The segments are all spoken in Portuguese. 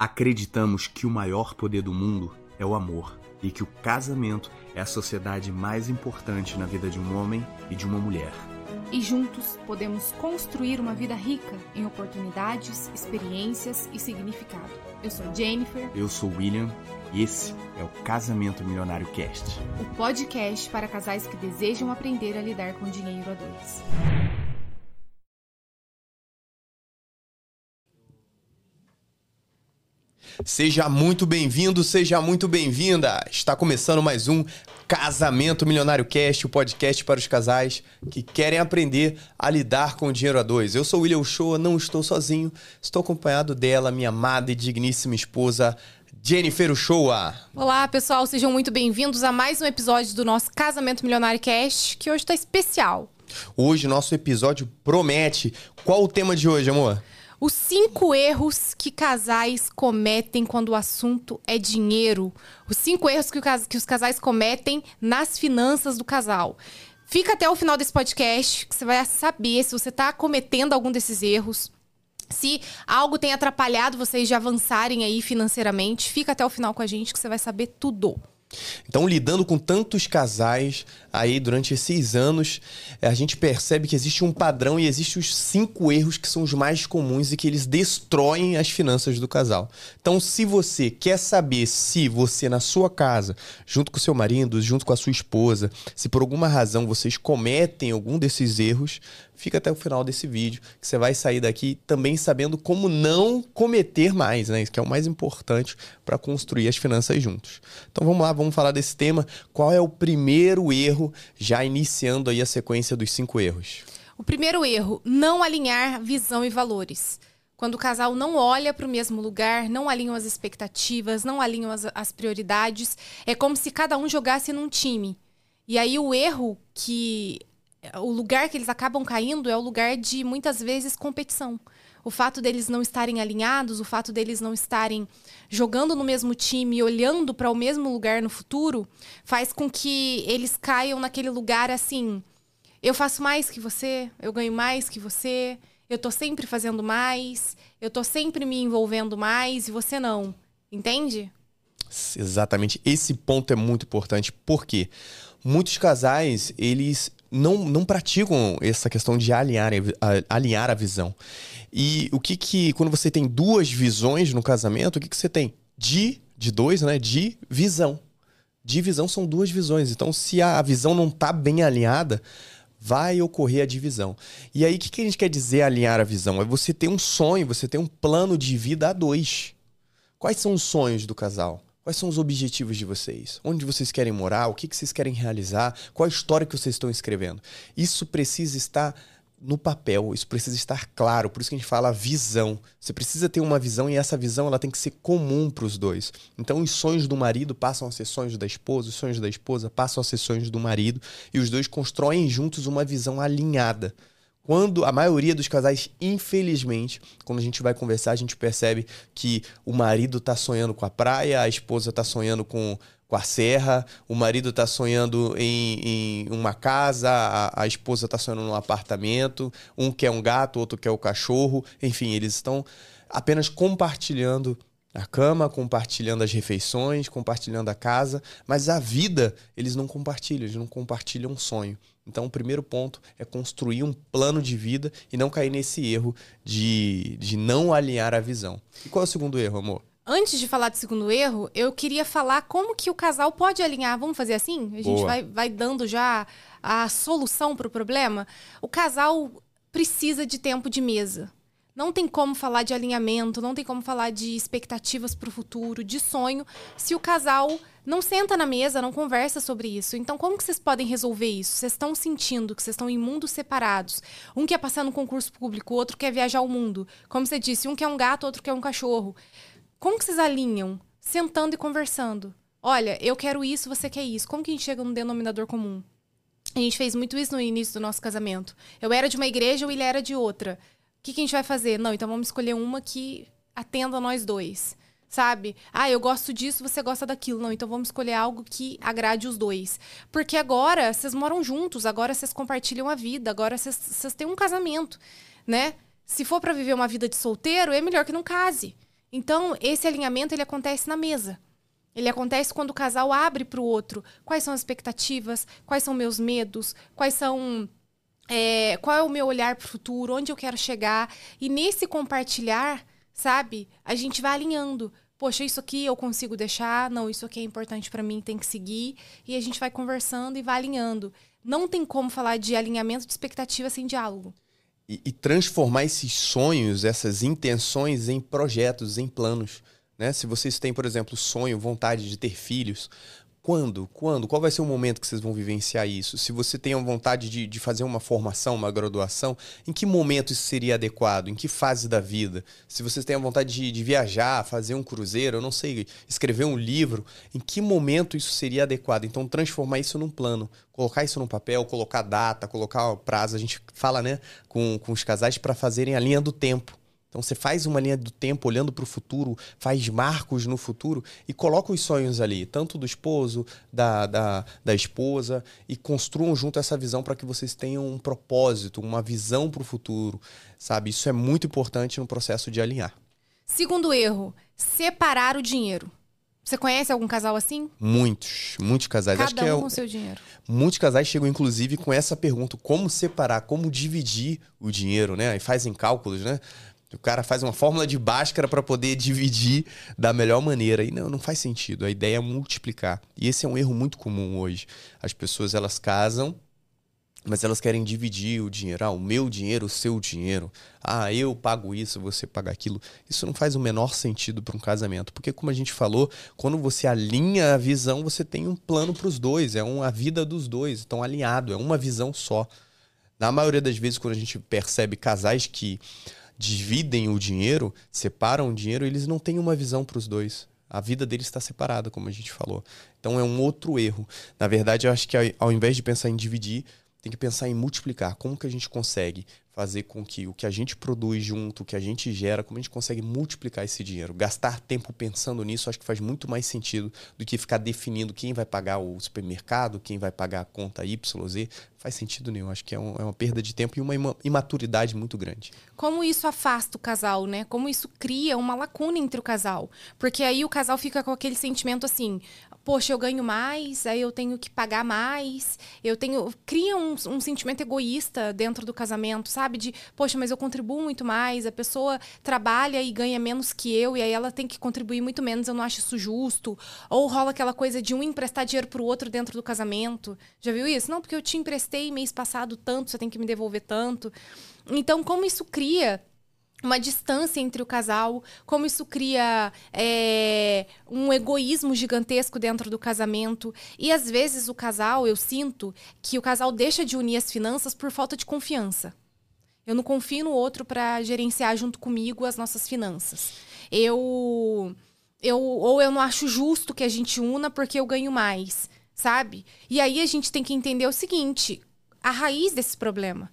Acreditamos que o maior poder do mundo é o amor e que o casamento é a sociedade mais importante na vida de um homem e de uma mulher. E juntos podemos construir uma vida rica em oportunidades, experiências e significado. Eu sou Jennifer. Eu sou William e esse é o Casamento Milionário Cast o podcast para casais que desejam aprender a lidar com dinheiro a dois. Seja muito bem-vindo, seja muito bem-vinda. Está começando mais um Casamento Milionário Cast, o podcast para os casais que querem aprender a lidar com o dinheiro a dois. Eu sou o William Shoa, não estou sozinho, estou acompanhado dela, minha amada e digníssima esposa, Jennifer Uchoa. Olá, pessoal, sejam muito bem-vindos a mais um episódio do nosso Casamento Milionário Cast, que hoje está especial. Hoje nosso episódio promete. Qual o tema de hoje, amor? Os cinco erros que casais cometem quando o assunto é dinheiro. Os cinco erros que, o, que os casais cometem nas finanças do casal. Fica até o final desse podcast, que você vai saber se você está cometendo algum desses erros. Se algo tem atrapalhado vocês de avançarem aí financeiramente, fica até o final com a gente que você vai saber tudo. Então, lidando com tantos casais aí durante esses anos, a gente percebe que existe um padrão e existem os cinco erros que são os mais comuns e que eles destroem as finanças do casal. Então, se você quer saber se você na sua casa, junto com seu marido, junto com a sua esposa, se por alguma razão vocês cometem algum desses erros, fica até o final desse vídeo, que você vai sair daqui também sabendo como não cometer mais, né? Isso que é o mais importante para construir as finanças juntos. Então vamos lá, vamos falar desse tema. Qual é o primeiro erro, já iniciando aí a sequência dos cinco erros? O primeiro erro, não alinhar visão e valores. Quando o casal não olha para o mesmo lugar, não alinham as expectativas, não alinham as, as prioridades, é como se cada um jogasse num time. E aí o erro que o lugar que eles acabam caindo é o lugar de muitas vezes competição. O fato deles não estarem alinhados, o fato deles não estarem jogando no mesmo time, olhando para o mesmo lugar no futuro, faz com que eles caiam naquele lugar assim: eu faço mais que você, eu ganho mais que você, eu tô sempre fazendo mais, eu tô sempre me envolvendo mais e você não. Entende? Exatamente. Esse ponto é muito importante porque muitos casais, eles não, não praticam essa questão de alinhar a, alinhar a visão. E o que que, quando você tem duas visões no casamento, o que que você tem? De, de dois, né? De visão. Divisão são duas visões. Então, se a visão não está bem alinhada, vai ocorrer a divisão. E aí, o que, que a gente quer dizer alinhar a visão? É você ter um sonho, você ter um plano de vida a dois. Quais são os sonhos do casal? Quais são os objetivos de vocês? Onde vocês querem morar? O que, que vocês querem realizar? Qual a história que vocês estão escrevendo? Isso precisa estar no papel, isso precisa estar claro, por isso que a gente fala visão. Você precisa ter uma visão e essa visão ela tem que ser comum para os dois. Então, os sonhos do marido passam a ser sonhos da esposa, os sonhos da esposa passam a ser sonhos do marido, e os dois constroem juntos uma visão alinhada. Quando a maioria dos casais, infelizmente, quando a gente vai conversar, a gente percebe que o marido está sonhando com a praia, a esposa está sonhando com, com a serra, o marido está sonhando em, em, uma casa, a, a esposa está sonhando num apartamento, um quer um gato, outro quer o cachorro, enfim, eles estão apenas compartilhando a cama, compartilhando as refeições, compartilhando a casa, mas a vida eles não compartilham, eles não compartilham um sonho. Então, o primeiro ponto é construir um plano de vida e não cair nesse erro de, de não alinhar a visão. E qual é o segundo erro, amor? Antes de falar do segundo erro, eu queria falar como que o casal pode alinhar. Vamos fazer assim? A gente vai, vai dando já a solução para o problema. O casal precisa de tempo de mesa. Não tem como falar de alinhamento, não tem como falar de expectativas para o futuro, de sonho, se o casal não senta na mesa, não conversa sobre isso. Então, como que vocês podem resolver isso? Vocês estão sentindo que vocês estão em mundos separados. Um quer passar no concurso público, o outro quer viajar o mundo. Como você disse, um quer um gato, outro quer um cachorro. Como que vocês alinham? Sentando e conversando. Olha, eu quero isso, você quer isso. Como que a gente chega num denominador comum? A gente fez muito isso no início do nosso casamento. Eu era de uma igreja, ou ele era de outra. O que, que a gente vai fazer? Não, então vamos escolher uma que atenda nós dois. Sabe? Ah, eu gosto disso, você gosta daquilo. Não, então vamos escolher algo que agrade os dois. Porque agora vocês moram juntos, agora vocês compartilham a vida, agora vocês têm um casamento, né? Se for para viver uma vida de solteiro, é melhor que não case. Então, esse alinhamento ele acontece na mesa. Ele acontece quando o casal abre para o outro quais são as expectativas, quais são meus medos, quais são é, qual é o meu olhar para o futuro, onde eu quero chegar. E nesse compartilhar, sabe, a gente vai alinhando. Poxa, isso aqui eu consigo deixar, não, isso aqui é importante para mim, tem que seguir. E a gente vai conversando e vai alinhando. Não tem como falar de alinhamento de expectativa sem diálogo. E, e transformar esses sonhos, essas intenções em projetos, em planos. Né? Se vocês têm, por exemplo, sonho, vontade de ter filhos, quando? Quando? Qual vai ser o momento que vocês vão vivenciar isso? Se você tem a vontade de, de fazer uma formação, uma graduação, em que momento isso seria adequado? Em que fase da vida? Se vocês têm a vontade de, de viajar, fazer um cruzeiro, eu não sei, escrever um livro, em que momento isso seria adequado? Então, transformar isso num plano, colocar isso no papel, colocar data, colocar prazo. A gente fala né, com, com os casais para fazerem a linha do tempo. Então você faz uma linha do tempo olhando para o futuro, faz marcos no futuro e coloca os sonhos ali, tanto do esposo, da, da, da esposa, e construam junto essa visão para que vocês tenham um propósito, uma visão para o futuro, sabe? Isso é muito importante no processo de alinhar. Segundo erro, separar o dinheiro. Você conhece algum casal assim? Muitos, muitos casais. Cada Acho que é um é, com seu dinheiro. Muitos casais chegam, inclusive, com essa pergunta: como separar, como dividir o dinheiro, né? E fazem cálculos, né? O cara faz uma fórmula de Bhaskara para poder dividir da melhor maneira. E não, não faz sentido. A ideia é multiplicar. E esse é um erro muito comum hoje. As pessoas elas casam, mas elas querem dividir o dinheiro. Ah, o meu dinheiro, o seu dinheiro. Ah, eu pago isso, você paga aquilo. Isso não faz o menor sentido para um casamento. Porque, como a gente falou, quando você alinha a visão, você tem um plano para os dois. É uma vida dos dois. Estão alinhados. É uma visão só. Na maioria das vezes, quando a gente percebe casais que dividem o dinheiro, separam o dinheiro, eles não têm uma visão para os dois. A vida deles está separada, como a gente falou. Então é um outro erro. Na verdade, eu acho que ao invés de pensar em dividir, tem que pensar em multiplicar. Como que a gente consegue fazer com que o que a gente produz junto, o que a gente gera, como a gente consegue multiplicar esse dinheiro? Gastar tempo pensando nisso acho que faz muito mais sentido do que ficar definindo quem vai pagar o supermercado, quem vai pagar a conta Y, Z. Faz sentido nenhum. Acho que é, um, é uma perda de tempo e uma imaturidade muito grande. Como isso afasta o casal, né? Como isso cria uma lacuna entre o casal. Porque aí o casal fica com aquele sentimento assim: poxa, eu ganho mais, aí eu tenho que pagar mais, eu tenho. Cria um, um, sentimento egoísta dentro do casamento, sabe? De, poxa, mas eu contribuo muito mais, a pessoa trabalha e ganha menos que eu, e aí ela tem que contribuir muito menos, eu não acho isso justo. Ou rola aquela coisa de um emprestar dinheiro pro outro dentro do casamento. Já viu isso? Não, porque eu te emprestei mês passado tanto, você tem que me devolver tanto. Então, como isso cria uma distância entre o casal, como isso cria é, um egoísmo gigantesco dentro do casamento. E às vezes o casal, eu sinto que o casal deixa de unir as finanças por falta de confiança. Eu não confio no outro para gerenciar junto comigo as nossas finanças. Eu, eu ou eu não acho justo que a gente una porque eu ganho mais, sabe? E aí a gente tem que entender o seguinte: a raiz desse problema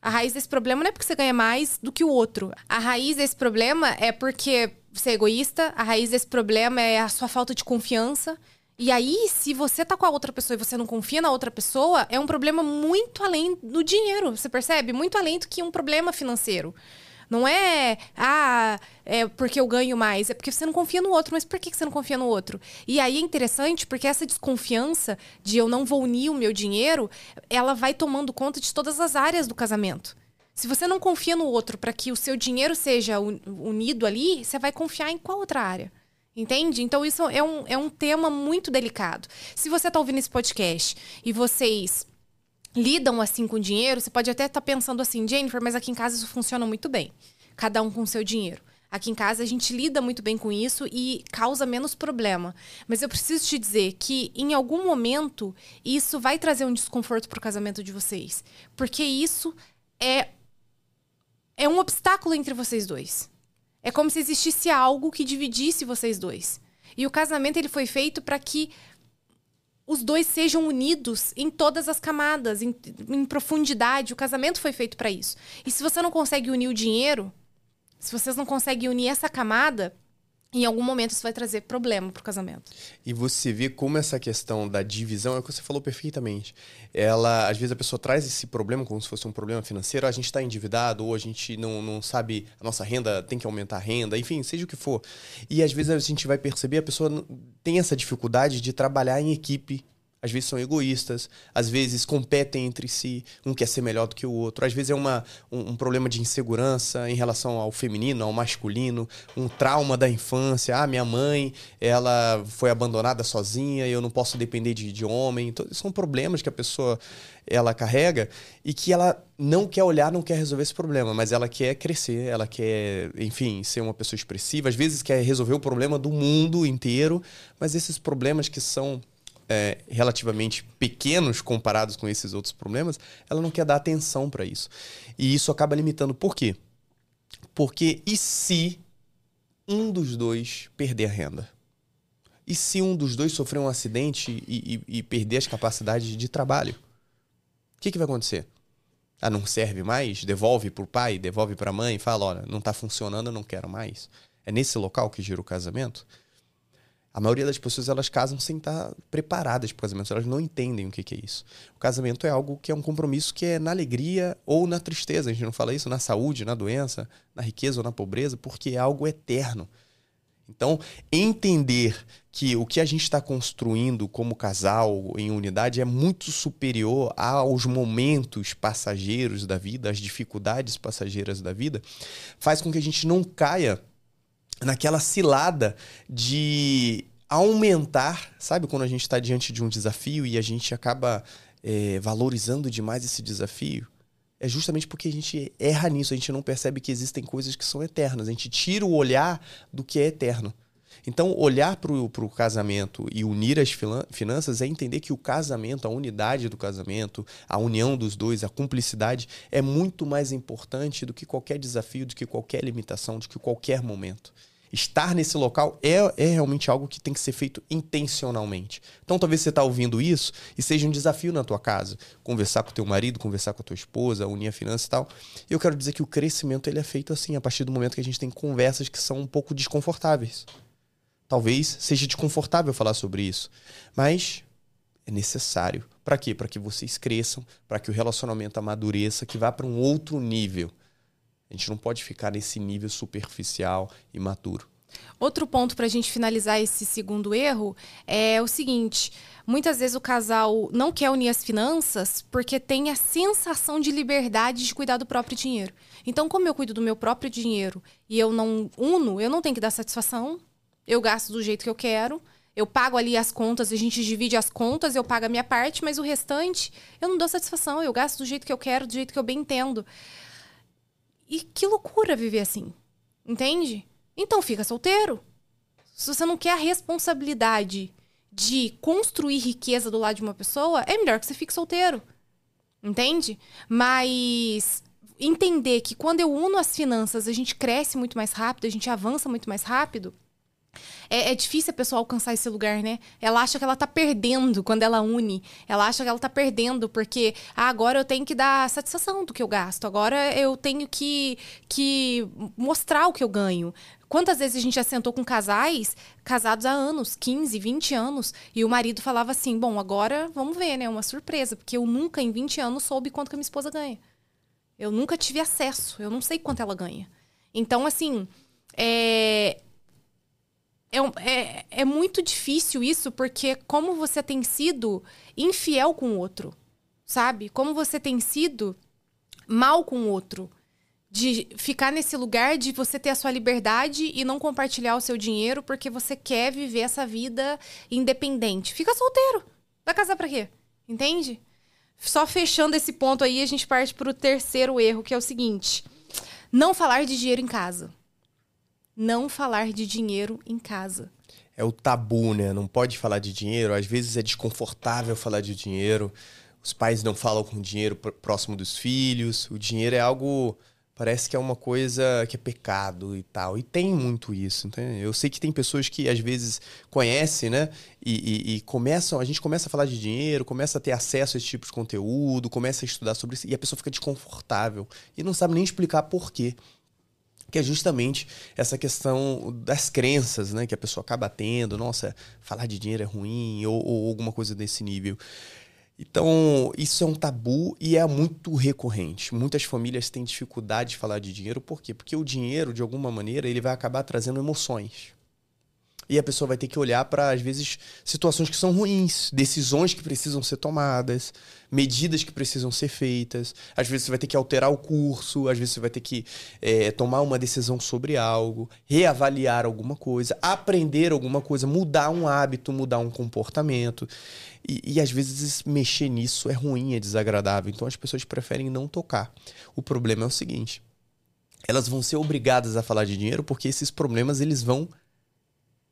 a raiz desse problema não é porque você ganha mais do que o outro. A raiz desse problema é porque você é egoísta, a raiz desse problema é a sua falta de confiança. E aí, se você tá com a outra pessoa e você não confia na outra pessoa, é um problema muito além do dinheiro, você percebe? Muito além do que um problema financeiro. Não é, ah, é porque eu ganho mais. É porque você não confia no outro. Mas por que você não confia no outro? E aí é interessante porque essa desconfiança de eu não vou unir o meu dinheiro, ela vai tomando conta de todas as áreas do casamento. Se você não confia no outro para que o seu dinheiro seja unido ali, você vai confiar em qual outra área? Entende? Então, isso é um, é um tema muito delicado. Se você está ouvindo esse podcast e vocês lidam assim com dinheiro, você pode até estar tá pensando assim, Jennifer, mas aqui em casa isso funciona muito bem. Cada um com seu dinheiro. Aqui em casa a gente lida muito bem com isso e causa menos problema. Mas eu preciso te dizer que em algum momento isso vai trazer um desconforto para o casamento de vocês, porque isso é é um obstáculo entre vocês dois. É como se existisse algo que dividisse vocês dois. E o casamento ele foi feito para que os dois sejam unidos em todas as camadas, em, em profundidade. O casamento foi feito para isso. E se você não consegue unir o dinheiro, se vocês não conseguem unir essa camada, em algum momento isso vai trazer problema pro casamento. E você vê como essa questão da divisão é o que você falou perfeitamente. Ela, às vezes a pessoa traz esse problema como se fosse um problema financeiro, a gente está endividado ou a gente não, não sabe a nossa renda tem que aumentar a renda, enfim, seja o que for. E às vezes a gente vai perceber a pessoa tem essa dificuldade de trabalhar em equipe às vezes são egoístas, às vezes competem entre si, um quer ser melhor do que o outro, às vezes é uma, um, um, problema de insegurança em relação ao feminino, ao masculino, um trauma da infância. Ah, minha mãe, ela foi abandonada sozinha, eu não posso depender de, de homem. Então, são problemas que a pessoa ela carrega e que ela não quer olhar, não quer resolver esse problema, mas ela quer crescer, ela quer, enfim, ser uma pessoa expressiva, às vezes quer resolver o problema do mundo inteiro, mas esses problemas que são é, relativamente pequenos comparados com esses outros problemas, ela não quer dar atenção para isso. E isso acaba limitando. Por quê? Porque e se um dos dois perder a renda? E se um dos dois sofrer um acidente e, e, e perder as capacidades de trabalho? O que, que vai acontecer? Ah, não serve mais? Devolve para o pai, devolve para a mãe fala: olha, não está funcionando, eu não quero mais. É nesse local que gira o casamento? A maioria das pessoas elas casam sem estar preparadas para o casamento, elas não entendem o que, que, é isso. O casamento é algo que é um compromisso que é na alegria ou na tristeza. A gente não fala isso na saúde, na doença, na riqueza ou na pobreza, porque é algo eterno. Então, entender que o que a gente está construindo como casal em unidade é muito superior aos momentos passageiros da vida, às dificuldades passageiras da vida, faz com que a gente não caia naquela cilada de aumentar, sabe quando a gente está diante de um desafio e a gente acaba é, valorizando demais esse desafio? É justamente porque a gente erra nisso, a gente não percebe que existem coisas que são eternas, a gente tira o olhar do que é eterno. Então, olhar para o casamento e unir as finanças é entender que o casamento, a unidade do casamento, a união dos dois, a cumplicidade é muito mais importante do que qualquer desafio, do que qualquer limitação, do que qualquer momento estar nesse local é, é realmente algo que tem que ser feito intencionalmente. Então talvez você está ouvindo isso e seja um desafio na tua casa. Conversar com teu marido, conversar com a tua esposa, unir a finança e tal. Eu quero dizer que o crescimento ele é feito assim, a partir do momento que a gente tem conversas que são um pouco desconfortáveis. Talvez seja desconfortável falar sobre isso, mas é necessário. Para quê? Para que vocês cresçam, para que o relacionamento amadureça, que vá para um outro nível. A gente não pode ficar nesse nível superficial e maturo. Outro ponto para a gente finalizar esse segundo erro é o seguinte: muitas vezes o casal não quer unir as finanças porque tem a sensação de liberdade de cuidar do próprio dinheiro. Então, como eu cuido do meu próprio dinheiro e eu não uno, eu não tenho que dar satisfação, eu gasto do jeito que eu quero. Eu pago ali as contas, a gente divide as contas, eu pago a minha parte, mas o restante eu não dou satisfação, eu gasto do jeito que eu quero, do jeito que eu bem entendo. E que loucura viver assim. Entende? Então fica solteiro. Se você não quer a responsabilidade de construir riqueza do lado de uma pessoa, é melhor que você fique solteiro. Entende? Mas entender que quando eu uno as finanças, a gente cresce muito mais rápido, a gente avança muito mais rápido é, é, difícil a pessoa alcançar esse lugar, né? Ela acha que ela tá perdendo quando ela une. Ela acha que ela tá perdendo porque ah, agora eu tenho que dar satisfação do que eu gasto. Agora eu tenho que, que mostrar o que eu ganho. Quantas vezes a gente já sentou com casais casados há anos, 15, 20 anos, e o marido falava assim: Bom, agora vamos ver, né? Uma surpresa, porque eu nunca em 20 anos soube quanto que a minha esposa ganha. Eu nunca tive acesso, eu não sei quanto ela ganha. Então, assim, é, é, é, é muito difícil isso, porque como você tem sido infiel com o outro, sabe? Como você tem sido mal com o outro. De ficar nesse lugar de você ter a sua liberdade e não compartilhar o seu dinheiro porque você quer viver essa vida independente. Fica solteiro. Vai casar pra quê? Entende? Só fechando esse ponto aí, a gente parte pro terceiro erro, que é o seguinte: não falar de dinheiro em casa não falar de dinheiro em casa. É o tabu, né? Não pode falar de dinheiro. Às vezes é desconfortável falar de dinheiro. Os pais não falam com dinheiro próximo dos filhos. O dinheiro é algo. Parece que é uma coisa que é pecado e tal. E tem muito isso. Entende? Eu sei que tem pessoas que às vezes conhecem, né? E, e, e, começam. A gente começa a falar de dinheiro, começa a ter acesso a esse tipo de conteúdo, começa a estudar sobre isso. E a pessoa fica desconfortável. E não sabe nem explicar por quê. Que é justamente essa questão das crenças, né, que a pessoa acaba tendo, nossa, falar de dinheiro é ruim ou, ou alguma coisa desse nível. Então, isso é um tabu e é muito recorrente. Muitas famílias têm dificuldade de falar de dinheiro, por quê? Porque o dinheiro, de alguma maneira, ele vai acabar trazendo emoções. E a pessoa vai ter que olhar para, às vezes, situações que são ruins, decisões que precisam ser tomadas, medidas que precisam ser feitas. Às vezes você vai ter que alterar o curso, às vezes você vai ter que é, tomar uma decisão sobre algo, reavaliar alguma coisa, aprender alguma coisa, mudar um hábito, mudar um comportamento. E, e às vezes mexer nisso é ruim, é desagradável. Então as pessoas preferem não tocar. O problema é o seguinte: elas vão ser obrigadas a falar de dinheiro porque esses problemas eles vão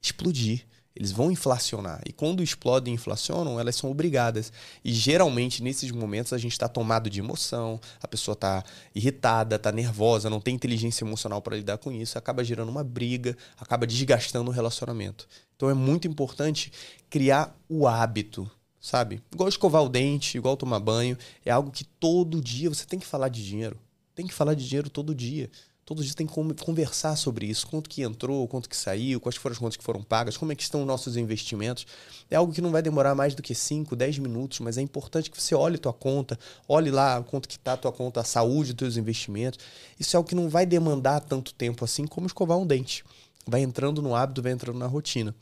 explodir. Eles vão inflacionar. E quando explodem e inflacionam, elas são obrigadas. E geralmente, nesses momentos, a gente está tomado de emoção, a pessoa está irritada, está nervosa, não tem inteligência emocional para lidar com isso, acaba gerando uma briga, acaba desgastando o relacionamento. Então é muito importante criar o hábito, sabe? Igual escovar o dente, igual tomar banho. É algo que todo dia você tem que falar de dinheiro. Tem que falar de dinheiro todo dia. Todos os dias tem que conversar sobre isso. Quanto que entrou, quanto que saiu, quais foram as contas que foram pagas, como é que estão os nossos investimentos. É algo que não vai demorar mais do que 5, 10 minutos, mas é importante que você olhe tua conta, olhe lá quanto que está a tua conta, a saúde dos teus investimentos. Isso é algo que não vai demandar tanto tempo assim como escovar um dente. Vai entrando no hábito, vai entrando na rotina.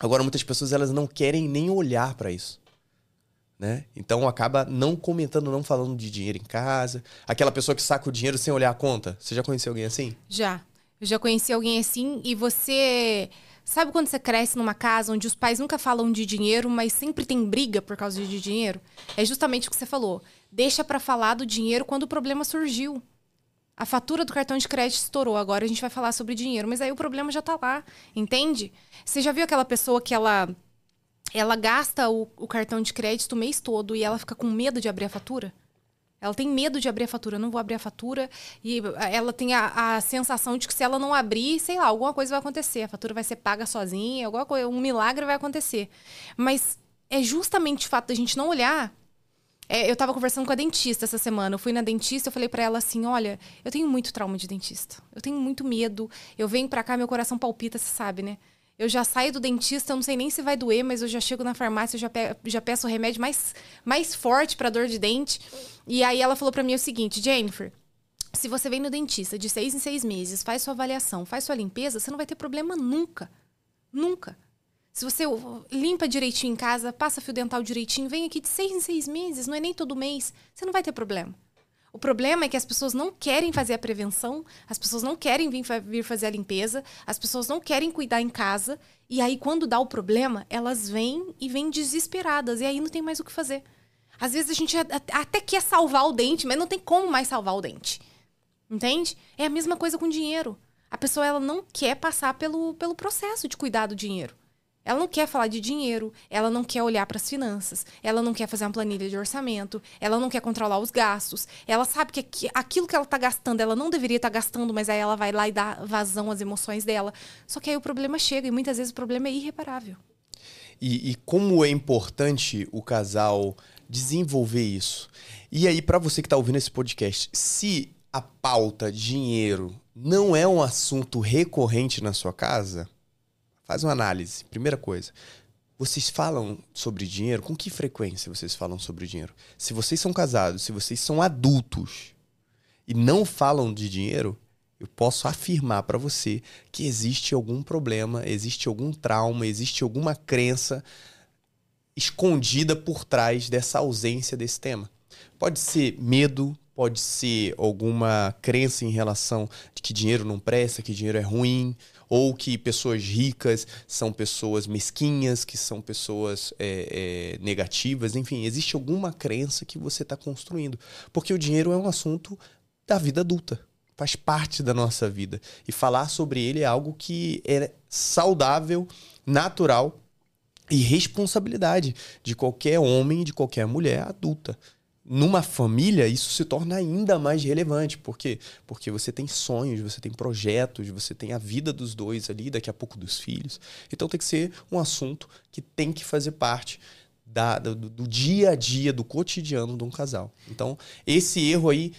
Agora, muitas pessoas elas não querem nem olhar para isso né? Então acaba não comentando, não falando de dinheiro em casa. Aquela pessoa que saca o dinheiro sem olhar a conta. Você já conheceu alguém assim? Já. Eu já conheci alguém assim e você. Sabe quando você cresce numa casa onde os pais nunca falam de dinheiro, mas sempre tem briga por causa de dinheiro? É justamente o que você falou. Deixa para falar do dinheiro quando o problema surgiu. A fatura do cartão de crédito estourou, agora a gente vai falar sobre dinheiro, mas aí o problema já tá lá, entende? Você já viu aquela pessoa que ela ela gasta o, o, cartão de crédito o mês todo e ela fica com medo de abrir a fatura? Ela tem medo de abrir a fatura, não vou abrir a fatura. E ela tem a, a, sensação de que se ela não abrir, sei lá, alguma coisa vai acontecer. A fatura vai ser paga sozinha, alguma coisa, um milagre vai acontecer. Mas é justamente o fato da gente não olhar. É, eu tava conversando com a dentista essa semana. Eu fui na dentista, eu falei para ela assim: olha, eu tenho muito trauma de dentista. Eu tenho muito medo. Eu venho pra cá, meu coração palpita, você sabe, né? Eu já saio do dentista, eu não sei nem se vai doer, mas eu já chego na farmácia, eu já, pe já peço o remédio mais, mais forte para dor de dente. E aí ela falou para mim o seguinte, Jennifer, se você vem no dentista de seis em seis meses, faz sua avaliação, faz sua limpeza, você não vai ter problema nunca. Nunca. Se você limpa direitinho em casa, passa fio dental direitinho, vem aqui de seis em seis meses, não é nem todo mês, você não vai ter problema. O problema é que as pessoas não querem fazer a prevenção, as pessoas não querem vir, vir fazer a limpeza, as pessoas não querem cuidar em casa. E aí, quando dá o problema, elas vêm e vêm desesperadas. E aí não tem mais o que fazer. Às vezes a gente até quer salvar o dente, mas não tem como mais salvar o dente. Entende? É a mesma coisa com dinheiro. A pessoa ela não quer passar pelo, pelo processo de cuidar do dinheiro. Ela não quer falar de dinheiro, ela não quer olhar para as finanças, ela não quer fazer uma planilha de orçamento, ela não quer controlar os gastos. Ela sabe que aquilo que ela está gastando, ela não deveria estar tá gastando, mas aí ela vai lá e dá vazão às emoções dela. Só que aí o problema chega e muitas vezes o problema é irreparável. E, e como é importante o casal desenvolver isso. E aí, para você que está ouvindo esse podcast, se a pauta dinheiro não é um assunto recorrente na sua casa, Faz uma análise. Primeira coisa. Vocês falam sobre dinheiro? Com que frequência vocês falam sobre dinheiro? Se vocês são casados, se vocês são adultos e não falam de dinheiro, eu posso afirmar para você que existe algum problema, existe algum trauma, existe alguma crença escondida por trás dessa ausência desse tema. Pode ser medo, pode ser alguma crença em relação de que dinheiro não presta, que dinheiro é ruim, ou que pessoas ricas são pessoas mesquinhas, que são pessoas é, é, negativas, enfim, existe alguma crença que você está construindo. Porque o dinheiro é um assunto da vida adulta, faz parte da nossa vida. E falar sobre ele é algo que é saudável, natural e responsabilidade de qualquer homem, de qualquer mulher adulta numa família, isso se torna ainda mais relevante. Por quê? Porque você tem sonhos, você tem projetos, você tem a vida dos dois ali, daqui a pouco dos filhos. Então tem que ser um assunto que tem que fazer parte da, do, do dia a dia, do cotidiano de um casal. Então, esse erro aí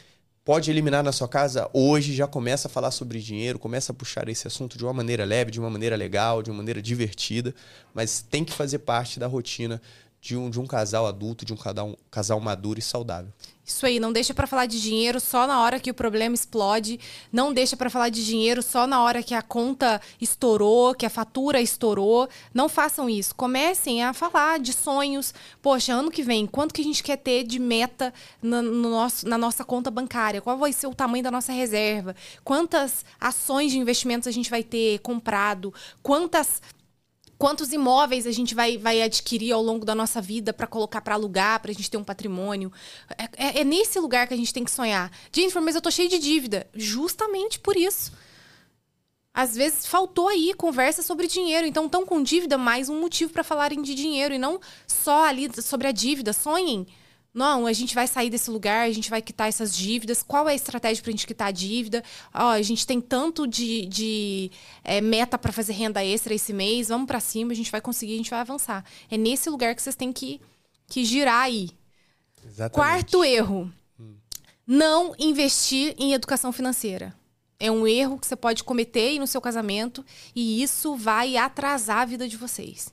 pode eliminar na sua casa hoje, já começa a falar sobre dinheiro, começa a puxar esse assunto de uma maneira leve, de uma maneira legal, de uma maneira divertida, mas tem que fazer parte da rotina de um, de um casal adulto, de um casal, um casal maduro e saudável. Isso aí, não deixa para falar de dinheiro só na hora que o problema explode, não deixa para falar de dinheiro só na hora que a conta estourou, que a fatura estourou. Não façam isso. Comecem a falar de sonhos. Poxa, ano que vem, quanto que a gente quer ter de meta na, no nosso, na nossa conta bancária? Qual vai ser o tamanho da nossa reserva? Quantas ações de investimentos a gente vai ter comprado? Quantas quantos imóveis a gente vai, vai adquirir ao longo da nossa vida para colocar para alugar, para a gente ter um patrimônio. É, é, é, nesse lugar que a gente tem que sonhar. Jennifer, mas eu tô cheio de dívida. Justamente por isso. Às vezes faltou aí conversa sobre dinheiro. Então, estão com dívida, mais um motivo para falarem de dinheiro. E não só ali sobre a dívida. Sonhem não, a gente vai sair desse lugar, a gente vai quitar essas dívidas. Qual é a estratégia para a gente quitar a dívida? Ó, a gente tem tanto de, de é, meta para fazer renda extra esse mês, vamos para cima, a gente vai conseguir, a gente vai avançar. É nesse lugar que vocês têm que, que girar aí. Exatamente. Quarto erro: hum. não investir em educação financeira. É um erro que você pode cometer no seu casamento e isso vai atrasar a vida de vocês.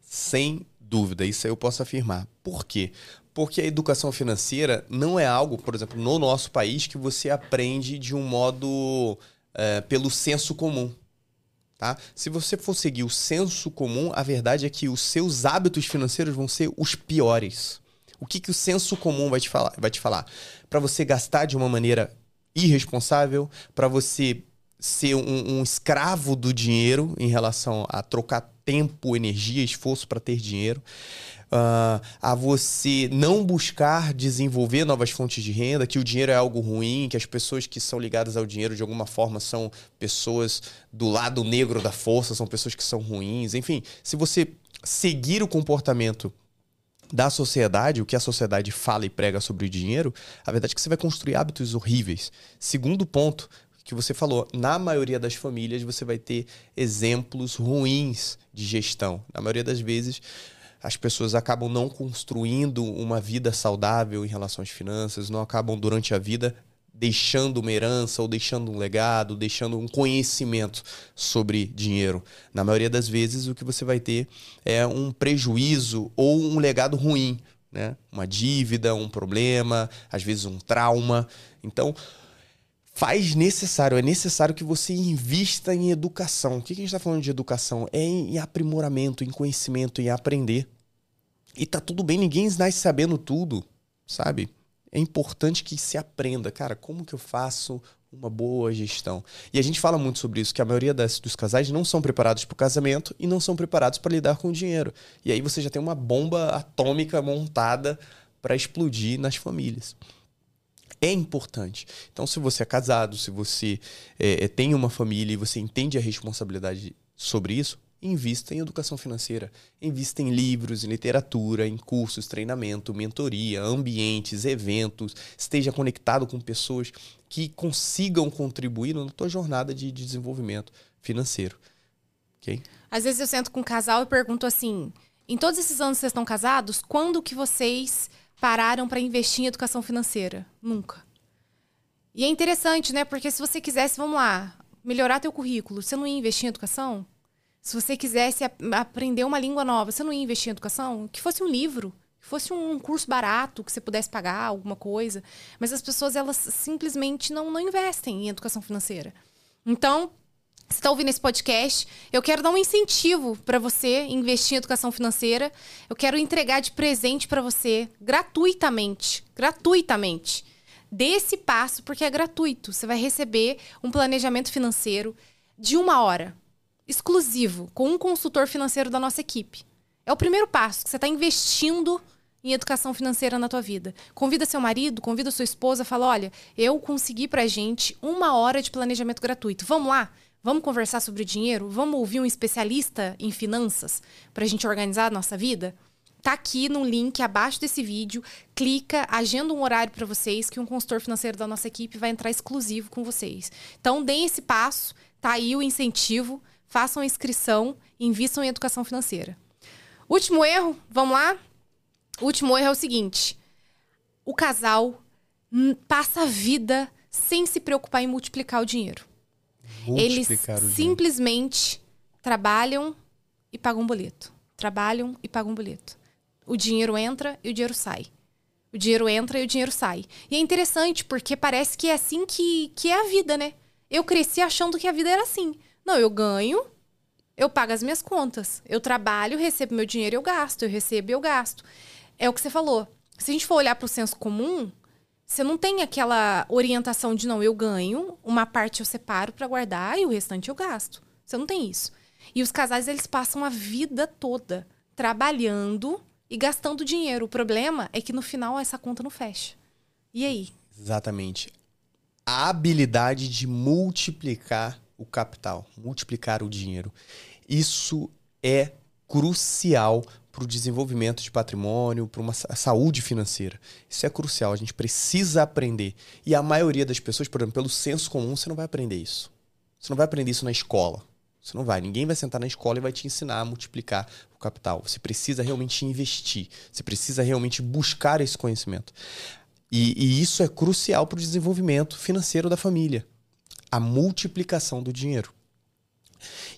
Sem dúvida, isso eu posso afirmar. Por quê? Porque a educação financeira não é algo, por exemplo, no nosso país, que você aprende de um modo é, pelo senso comum. Tá? Se você for seguir o senso comum, a verdade é que os seus hábitos financeiros vão ser os piores. O que, que o senso comum vai te falar? Vai te falar? Para você gastar de uma maneira irresponsável, para você ser um, um, escravo do dinheiro em relação a trocar tempo, energia, esforço para ter dinheiro uh, a você não buscar desenvolver novas fontes de renda, que o dinheiro é algo ruim, que as pessoas que são ligadas ao dinheiro de alguma forma são pessoas do lado negro da força, são pessoas que são ruins. Enfim, se você seguir o comportamento da sociedade, o que a sociedade fala e prega sobre o dinheiro, a verdade é que você vai construir hábitos horríveis. Segundo ponto que você falou, na maioria das famílias você vai ter exemplos ruins de gestão. Na maioria das vezes, as pessoas acabam não construindo uma vida saudável em relação às finanças, não acabam durante a vida deixando uma herança ou deixando um legado, deixando um conhecimento sobre dinheiro. Na maioria das vezes, o que você vai ter é um prejuízo ou um legado ruim, né? Uma dívida, um problema, às vezes um trauma. Então, faz necessário, é necessário que você invista em educação. O que a gente está falando de educação? É em aprimoramento, em conhecimento, em aprender. E tá tudo bem, ninguém nasce sabendo tudo, sabe? É importante que se aprenda, cara, como que eu faço uma boa gestão? E a gente fala muito sobre isso, que a maioria das, dos casais não são preparados para o casamento e não são preparados para lidar com o dinheiro. E aí você já tem uma bomba atômica montada para explodir nas famílias é importante. Então, se você é casado, se você é, tem uma família e você entende a responsabilidade sobre isso, invista em educação financeira. Invista em livros, em literatura, em cursos, treinamento, mentoria, ambientes, eventos. Esteja conectado com pessoas que consigam contribuir na tua jornada de desenvolvimento financeiro. Ok? Às vezes eu sento com um casal e pergunto assim: em todos esses anos que vocês estão casados, quando que vocês pararam para investir em educação financeira? Nunca. E é interessante, né? Porque se você quisesse, vamos lá, melhorar teu currículo, você não ia investir em educação? Se você quisesse aprender uma língua nova, você não ia investir em educação? Que fosse um livro, que fosse um curso barato, que você pudesse pagar alguma coisa. Mas as pessoas, elas simplesmente não, não investem em educação financeira. Então, você está ouvindo esse podcast, eu quero dar um incentivo para você investir em educação financeira. Eu quero entregar de presente para você gratuitamente, gratuitamente. Dê esse passo porque é gratuito. Você vai receber um planejamento financeiro de uma hora exclusivo com um consultor financeiro da nossa equipe. É o primeiro passo, que você está investindo em educação financeira na tua vida. Convida seu marido, convida sua esposa, fala: olha, eu consegui pra gente uma hora de planejamento gratuito. Vamos lá? Vamos conversar sobre dinheiro? Vamos ouvir um especialista em finanças para a gente organizar a nossa vida? Tá aqui no link abaixo desse vídeo. Clica, agenda um horário para vocês que um consultor financeiro da nossa equipe vai entrar exclusivo com vocês. Então, deem esse passo. Tá aí o incentivo façam a inscrição invistam em educação financeira. Último erro, vamos lá? O último erro é o seguinte: o casal passa a vida sem se preocupar em multiplicar o dinheiro. Eles simplesmente trabalham e pagam um boleto. Trabalham e pagam um boleto. O dinheiro entra e o dinheiro sai. O dinheiro entra e o dinheiro sai. E é interessante porque parece que é assim que, que é a vida, né? Eu cresci achando que a vida era assim. Não, eu ganho, eu pago as minhas contas. Eu trabalho, recebo meu dinheiro, eu gasto. Eu recebo e eu gasto. É o que você falou. Se a gente for olhar para o senso comum, você não tem aquela orientação de não, eu ganho, uma parte eu separo para guardar e o restante eu gasto. Você não tem isso. E os casais eles passam a vida toda trabalhando e gastando dinheiro. O problema é que no final essa conta não fecha. E aí? Exatamente. A habilidade de multiplicar o capital, multiplicar o dinheiro. Isso é crucial para o desenvolvimento de patrimônio, para uma saúde financeira. Isso é crucial, a gente precisa aprender. E a maioria das pessoas, por exemplo, pelo senso comum, você não vai aprender isso. Você não vai aprender isso na escola. Você não vai. Ninguém vai sentar na escola e vai te ensinar a multiplicar o capital. Você precisa realmente investir. Você precisa realmente buscar esse conhecimento. E, e isso é crucial para o desenvolvimento financeiro da família. A multiplicação do dinheiro.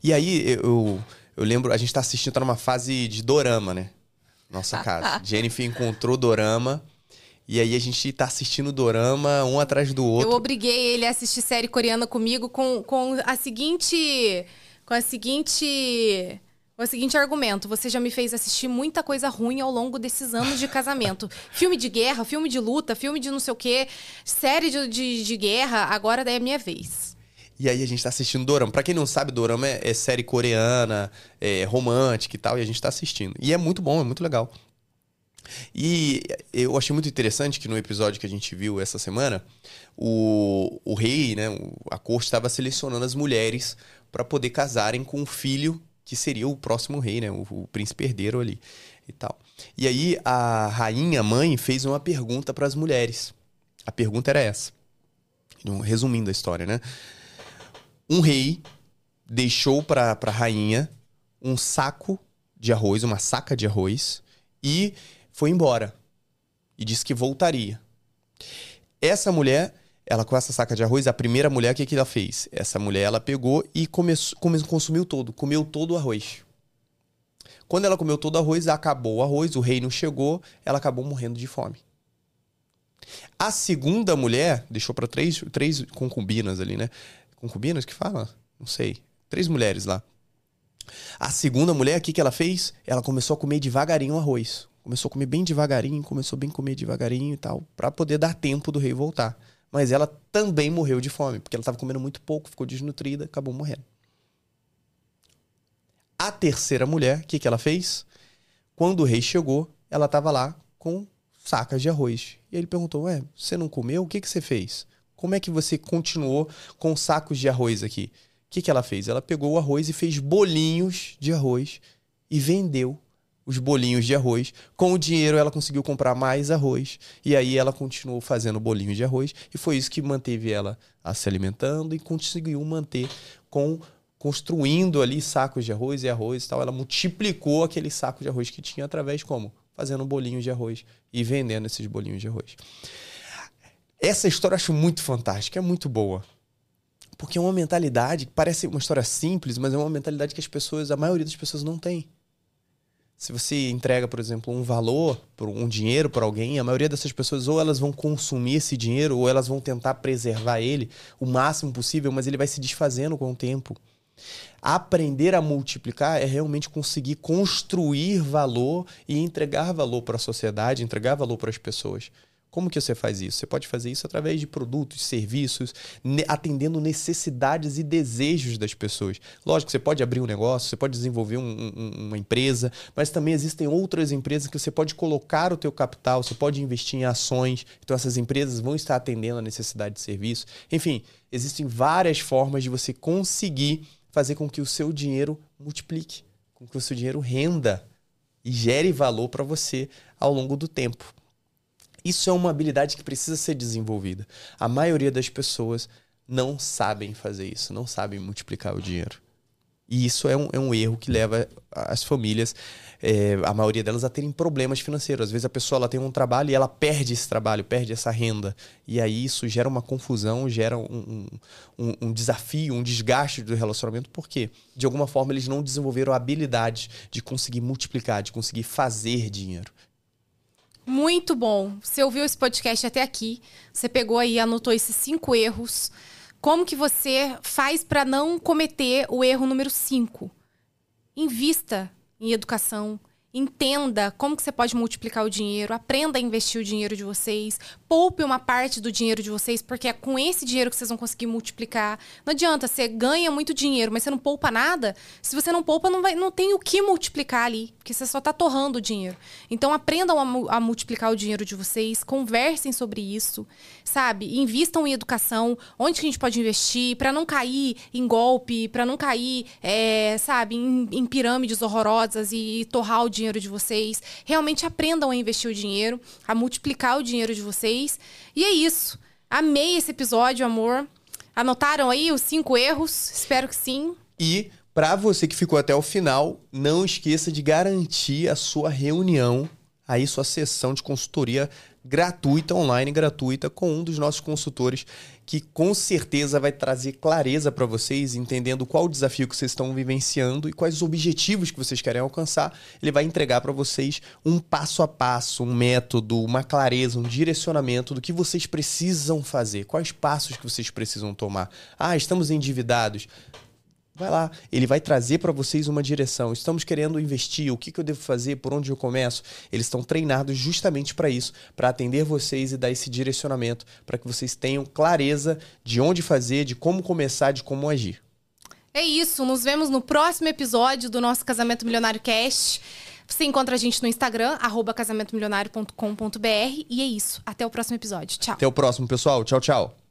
E aí, eu, eu lembro, a gente tá assistindo, tá numa fase de dorama, né? Nossa casa. Jennifer encontrou dorama. E aí a gente tá assistindo dorama um atrás do outro. Eu obriguei ele a assistir série coreana comigo com, com a seguinte. Com a seguinte. Com o seguinte argumento: você já me fez assistir muita coisa ruim ao longo desses anos de casamento. filme de guerra, filme de luta, filme de não sei o quê, série de, de, de guerra, agora daí é minha vez. E aí a gente tá assistindo Dorama. Pra quem não sabe, Dorama é, é série coreana, é romântica e tal, e a gente tá assistindo. E é muito bom, é muito legal. E eu achei muito interessante que no episódio que a gente viu essa semana, o, o rei, né, a corte estava selecionando as mulheres para poder casarem com o filho que seria o próximo rei, né, o, o príncipe herdeiro ali e tal. E aí a rainha mãe fez uma pergunta para as mulheres. A pergunta era essa. Resumindo a história, né? Um rei deixou para a rainha um saco de arroz, uma saca de arroz, e foi embora. E disse que voltaria. Essa mulher, ela com essa saca de arroz, a primeira mulher, o que, que ela fez? Essa mulher, ela pegou e começou, come, consumiu todo, comeu todo o arroz. Quando ela comeu todo o arroz, acabou o arroz, o rei não chegou, ela acabou morrendo de fome. A segunda mulher, deixou para três, três concubinas ali, né? Concubinas que fala? Não sei. Três mulheres lá. A segunda mulher, o que, que ela fez? Ela começou a comer devagarinho o arroz. Começou a comer bem devagarinho, começou bem a comer devagarinho e tal, para poder dar tempo do rei voltar. Mas ela também morreu de fome, porque ela estava comendo muito pouco, ficou desnutrida, acabou morrendo. A terceira mulher, o que, que ela fez? Quando o rei chegou, ela estava lá com sacas de arroz. E ele perguntou: Ué, você não comeu? O que, que você fez? Como é que você continuou com sacos de arroz aqui? O que, que ela fez? Ela pegou o arroz e fez bolinhos de arroz e vendeu os bolinhos de arroz. Com o dinheiro, ela conseguiu comprar mais arroz. E aí ela continuou fazendo bolinhos de arroz. E foi isso que manteve ela se alimentando e conseguiu manter com construindo ali sacos de arroz e arroz e tal. Ela multiplicou aquele saco de arroz que tinha através como? Fazendo bolinhos de arroz e vendendo esses bolinhos de arroz. Essa história eu acho muito fantástica, é muito boa. Porque é uma mentalidade que parece uma história simples, mas é uma mentalidade que as pessoas, a maioria das pessoas não tem. Se você entrega, por exemplo, um valor, um dinheiro para alguém, a maioria dessas pessoas ou elas vão consumir esse dinheiro ou elas vão tentar preservar ele o máximo possível, mas ele vai se desfazendo com o tempo. Aprender a multiplicar é realmente conseguir construir valor e entregar valor para a sociedade, entregar valor para as pessoas. Como que você faz isso? Você pode fazer isso através de produtos, serviços, atendendo necessidades e desejos das pessoas. Lógico, você pode abrir um negócio, você pode desenvolver um, um, uma empresa, mas também existem outras empresas que você pode colocar o teu capital, você pode investir em ações. Então essas empresas vão estar atendendo a necessidade de serviço. Enfim, existem várias formas de você conseguir fazer com que o seu dinheiro multiplique, com que o seu dinheiro renda e gere valor para você ao longo do tempo. Isso é uma habilidade que precisa ser desenvolvida. A maioria das pessoas não sabem fazer isso, não sabem multiplicar o dinheiro. E isso é um, é um erro que leva as famílias, é, a maioria delas, a terem problemas financeiros. Às vezes a pessoa ela tem um trabalho e ela perde esse trabalho, perde essa renda. E aí isso gera uma confusão, gera um, um, um desafio, um desgaste do relacionamento, porque de alguma forma eles não desenvolveram a habilidade de conseguir multiplicar, de conseguir fazer dinheiro. Muito bom. Você ouviu esse podcast até aqui, você pegou aí, anotou esses cinco erros como que você faz para não cometer o erro número 5? Invista em educação, Entenda como que você pode multiplicar o dinheiro, aprenda a investir o dinheiro de vocês, poupe uma parte do dinheiro de vocês, porque é com esse dinheiro que vocês vão conseguir multiplicar. Não adianta, você ganha muito dinheiro, mas você não poupa nada. Se você não poupa, não, vai, não tem o que multiplicar ali, porque você só está torrando o dinheiro. Então aprendam a, a multiplicar o dinheiro de vocês, conversem sobre isso, sabe? Invistam em educação, onde que a gente pode investir, para não cair em golpe, para não cair, é, sabe, em, em pirâmides horrorosas e torrar o dinheiro de vocês. Realmente aprendam a investir o dinheiro, a multiplicar o dinheiro de vocês. E é isso. Amei esse episódio, amor. Anotaram aí os cinco erros? Espero que sim. E para você que ficou até o final, não esqueça de garantir a sua reunião, aí sua sessão de consultoria gratuita, online, gratuita, com um dos nossos consultores, que com certeza vai trazer clareza para vocês, entendendo qual o desafio que vocês estão vivenciando e quais os objetivos que vocês querem alcançar. Ele vai entregar para vocês um passo a passo, um método, uma clareza, um direcionamento do que vocês precisam fazer, quais passos que vocês precisam tomar. Ah, estamos endividados. Vai lá, ele vai trazer para vocês uma direção. Estamos querendo investir, o que, que eu devo fazer, por onde eu começo? Eles estão treinados justamente para isso, para atender vocês e dar esse direcionamento, para que vocês tenham clareza de onde fazer, de como começar, de como agir. É isso, nos vemos no próximo episódio do nosso Casamento Milionário Cast. Você encontra a gente no Instagram, casamentomilionário.com.br. E é isso. Até o próximo episódio. Tchau. Até o próximo, pessoal. Tchau, tchau.